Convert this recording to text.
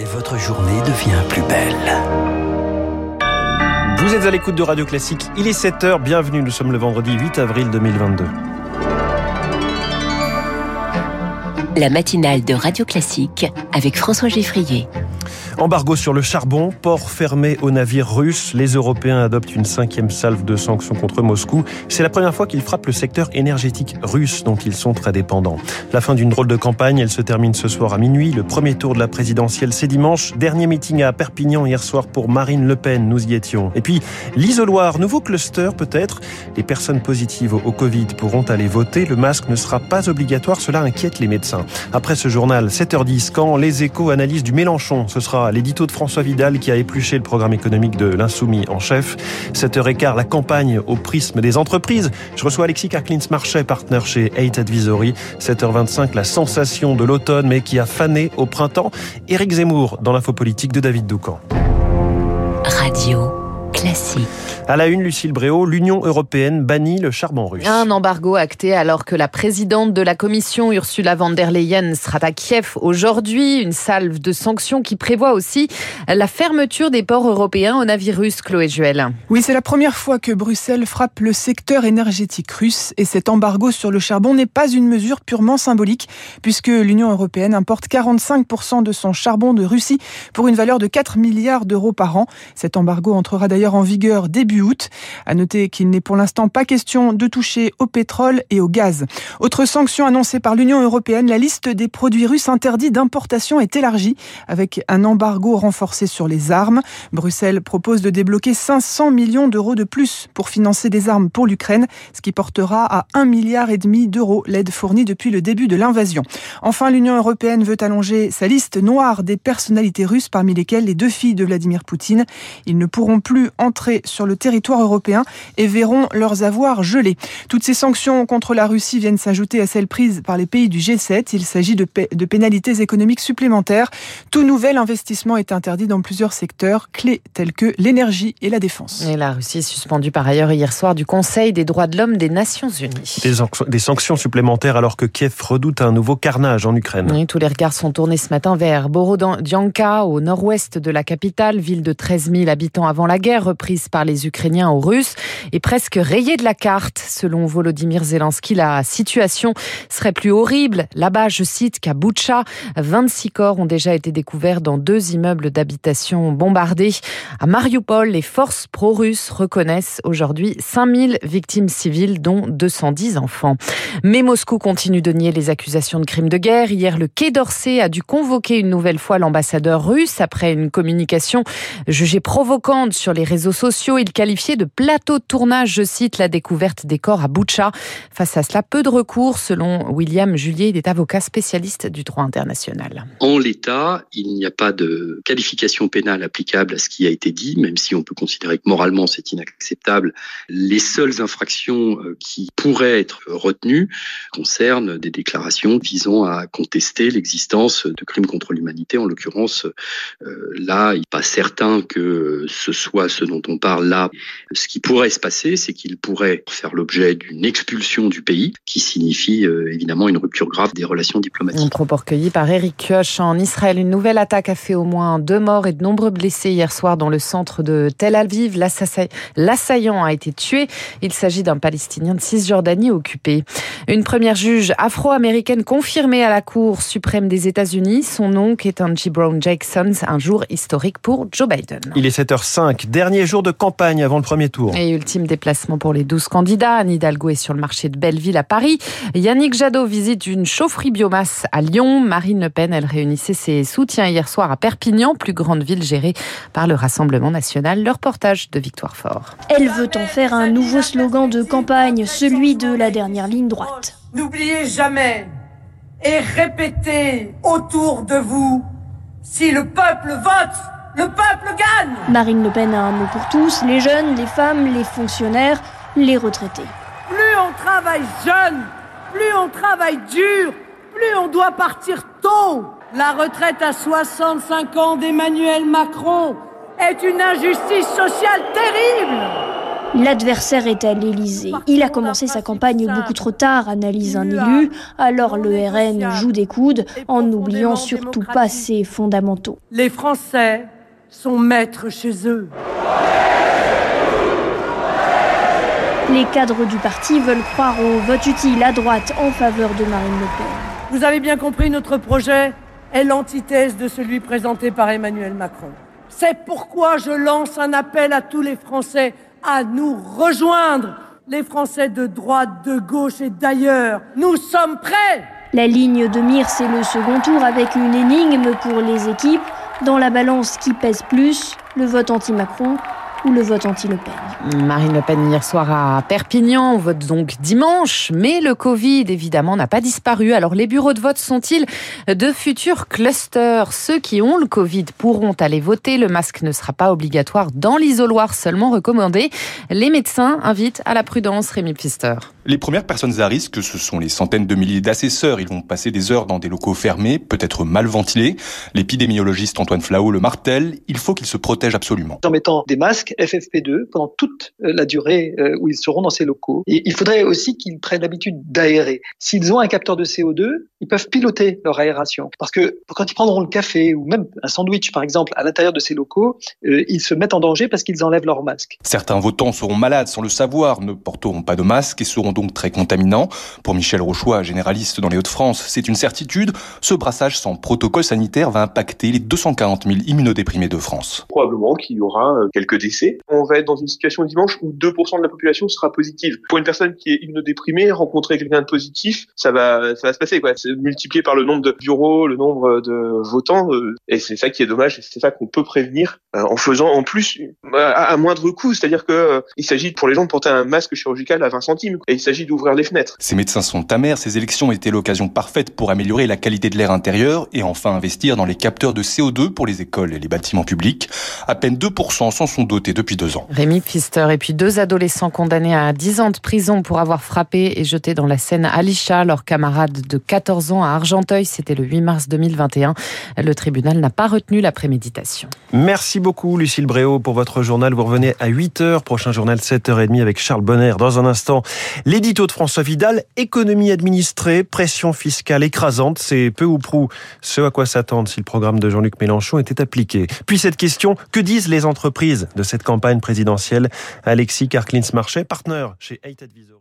et votre journée devient plus belle. Vous êtes à l'écoute de Radio Classique, il est 7h, bienvenue, nous sommes le vendredi 8 avril 2022. La matinale de Radio Classique avec François Geffrier. Embargo sur le charbon, port fermé aux navires russes. Les Européens adoptent une cinquième salve de sanctions contre Moscou. C'est la première fois qu'ils frappent le secteur énergétique russe dont ils sont très dépendants. La fin d'une drôle de campagne, elle se termine ce soir à minuit. Le premier tour de la présidentielle, c'est dimanche. Dernier meeting à Perpignan hier soir pour Marine Le Pen, nous y étions. Et puis, l'isoloir, nouveau cluster peut-être. Les personnes positives au Covid pourront aller voter. Le masque ne sera pas obligatoire, cela inquiète les médecins. Après ce journal, 7h10, quand les échos analysent du Mélenchon, sera l'édito de François Vidal qui a épluché le programme économique de l'insoumis en chef. 7h15, la campagne au prisme des entreprises. Je reçois Alexis Karklins-Marchais, partenaire chez 8 Advisory. 7h25, la sensation de l'automne, mais qui a fané au printemps. Éric Zemmour dans l'info politique de David Doucan. Radio classique. À la une, Lucille Bréau, l'Union européenne bannit le charbon russe. Un embargo acté alors que la présidente de la Commission, Ursula von der Leyen, sera à Kiev aujourd'hui. Une salve de sanctions qui prévoit aussi la fermeture des ports européens aux navires russes, Chloé Juel. Oui, c'est la première fois que Bruxelles frappe le secteur énergétique russe et cet embargo sur le charbon n'est pas une mesure purement symbolique puisque l'Union européenne importe 45% de son charbon de Russie pour une valeur de 4 milliards d'euros par an. Cet embargo entrera d'ailleurs en vigueur début août. À noter qu'il n'est pour l'instant pas question de toucher au pétrole et au gaz. Autre sanction annoncée par l'Union européenne, la liste des produits russes interdits d'importation est élargie avec un embargo renforcé sur les armes. Bruxelles propose de débloquer 500 millions d'euros de plus pour financer des armes pour l'Ukraine, ce qui portera à 1 milliard d'euros l'aide fournie depuis le début de l'invasion. Enfin, l'Union européenne veut allonger sa liste noire des personnalités russes parmi lesquelles les deux filles de Vladimir Poutine. Ils ne pourront plus entrer sur le territoire européen et verront leurs avoirs gelés. Toutes ces sanctions contre la Russie viennent s'ajouter à celles prises par les pays du G7. Il s'agit de, de pénalités économiques supplémentaires. Tout nouvel investissement est interdit dans plusieurs secteurs clés tels que l'énergie et la défense. Et la Russie est suspendue par ailleurs hier soir du Conseil des droits de l'homme des Nations Unies. Des, des, sanctions supplémentaires alors que Kiev redoute un nouveau carnage en Ukraine. Oui, tous les regards sont tournés ce matin vers Borodianka, au nord-ouest de la capitale, ville de 13 000 habitants avant la guerre, reprise par les Ukrainiens aux Russes, est presque rayée de la carte. Selon Volodymyr Zelensky, la situation serait plus horrible. Là-bas, je cite, qu'à Boutcha, 26 corps ont déjà été découverts dans deux immeubles d'habitation bombardés. À Mariupol, les forces pro-russes reconnaissent aujourd'hui 5000 victimes civiles, dont 210 enfants. Mais Moscou continue de nier les accusations de crimes de guerre. Hier, le Quai d'Orsay a dû convoquer une nouvelle fois l'ambassadeur russe après une communication jugée provocante sur les réseaux sociaux. Il qualifiait de plateau de tournage, je cite, la découverte des corps à Boutcha. Face à cela, peu de recours, selon William Julier, il est avocat spécialiste du droit international. En l'état, il n'y a pas de qualification pénale applicable à ce qui a été dit, même si on peut considérer que moralement c'est inacceptable. Les seules infractions qui pourraient être retenues concernent des déclarations visant à contester l'existence de crimes contre l'humanité. En l'occurrence, là, il n'est pas certain que ce soit ce dont on parle là. Ce qui pourrait se passer, c'est qu'il pourrait faire l'objet d'une expulsion du pays, qui signifie euh, évidemment une rupture grave des relations diplomatiques. Un propos recueilli par Eric Kioch en Israël. Une nouvelle attaque a fait au moins deux morts et de nombreux blessés hier soir dans le centre de Tel Aviv. L'assaillant a été tué. Il s'agit d'un Palestinien de Cisjordanie occupé. Une première juge afro-américaine confirmée à la Cour suprême des États-Unis. Son nom, Ketanji Brown Jackson, un jour historique pour Joe Biden. Il est 7h05, dernier jour de campagne avant le premier tour. Et ultime déplacement pour les 12 candidats. Anne Hidalgo est sur le marché de Belleville à Paris. Yannick Jadot visite une chaufferie biomasse à Lyon. Marine Le Pen, elle réunissait ses soutiens hier soir à Perpignan, plus grande ville gérée par le Rassemblement national. Le reportage de Victoire Fort. Elle veut en faire un nouveau slogan de campagne, celui de la dernière ligne droite. N'oubliez jamais et répétez autour de vous, si le peuple vote, le peuple Marine Le Pen a un mot pour tous, les jeunes, les femmes, les fonctionnaires, les retraités. Plus on travaille jeune, plus on travaille dur, plus on doit partir tôt. La retraite à 65 ans d'Emmanuel Macron est une injustice sociale terrible. L'adversaire est à l'Élysée. Il a commencé sa campagne beaucoup trop tard, analyse un élu. Alors le RN joue des coudes en n'oubliant surtout pas ses fondamentaux. Les Français sont maîtres chez eux. Les cadres du parti veulent croire au vote utile à droite en faveur de Marine Le Pen. Vous avez bien compris, notre projet est l'antithèse de celui présenté par Emmanuel Macron. C'est pourquoi je lance un appel à tous les Français à nous rejoindre, les Français de droite, de gauche et d'ailleurs. Nous sommes prêts La ligne de mire, c'est le second tour avec une énigme pour les équipes. Dans la balance qui pèse plus, le vote anti-Macron ou le vote anti-Le Pen. Marine Le Pen hier soir à Perpignan, on vote donc dimanche, mais le Covid évidemment n'a pas disparu. Alors les bureaux de vote sont-ils de futurs clusters? Ceux qui ont le Covid pourront aller voter, le masque ne sera pas obligatoire dans l'isoloir seulement recommandé. Les médecins invitent à la prudence, Rémi Pfister. Les premières personnes à risque, ce sont les centaines de milliers d'assesseurs. Ils vont passer des heures dans des locaux fermés, peut-être mal ventilés. L'épidémiologiste Antoine Flao le martèle, il faut qu'ils se protègent absolument. En mettant des masques FFP2 pendant toute euh, la durée euh, où ils seront dans ces locaux. Et il faudrait aussi qu'ils prennent l'habitude d'aérer. S'ils ont un capteur de CO2, ils peuvent piloter leur aération. Parce que quand ils prendront le café ou même un sandwich, par exemple, à l'intérieur de ces locaux, euh, ils se mettent en danger parce qu'ils enlèvent leur masque. Certains votants seront malades sans le savoir, ne porteront pas de masque et seront donc très contaminants. Pour Michel Rochois, généraliste dans les Hauts-de-France, c'est une certitude. Ce brassage sans protocole sanitaire va impacter les 240 000 immunodéprimés de France. Probablement qu'il y aura quelques décès. On va être dans une situation dimanche où 2% de la population sera positive. Pour une personne qui est immunodéprimée, rencontrer quelqu'un de positif, ça va, ça va se passer, quoi. C'est multiplié par le nombre de bureaux, le nombre de votants, et c'est ça qui est dommage, c'est ça qu'on peut prévenir en faisant en plus à, moindre coût. C'est-à-dire que il s'agit pour les gens de porter un masque chirurgical à 20 centimes, et il s'agit d'ouvrir les fenêtres. Ces médecins sont amers. Ces élections étaient l'occasion parfaite pour améliorer la qualité de l'air intérieur et enfin investir dans les capteurs de CO2 pour les écoles et les bâtiments publics. À peine 2% s'en sont dotés depuis deux ans. Rémi Pfister et puis deux adolescents condamnés à 10 ans de prison pour avoir frappé et jeté dans la Seine Alisha, leur camarade de 14 ans à Argenteuil. C'était le 8 mars 2021. Le tribunal n'a pas retenu la préméditation. Merci beaucoup Lucille Bréau pour votre journal. Vous revenez à 8h, prochain journal 7h30 avec Charles Bonner. Dans un instant, l'édito de François Vidal, économie administrée, pression fiscale écrasante, c'est peu ou prou ce à quoi s'attendre si le programme de Jean-Luc Mélenchon était appliqué. Puis cette question, que disent les entreprises de cette campagne présidentielle? Alexis Karklins-Marchais, partenaire chez Eight Advisory.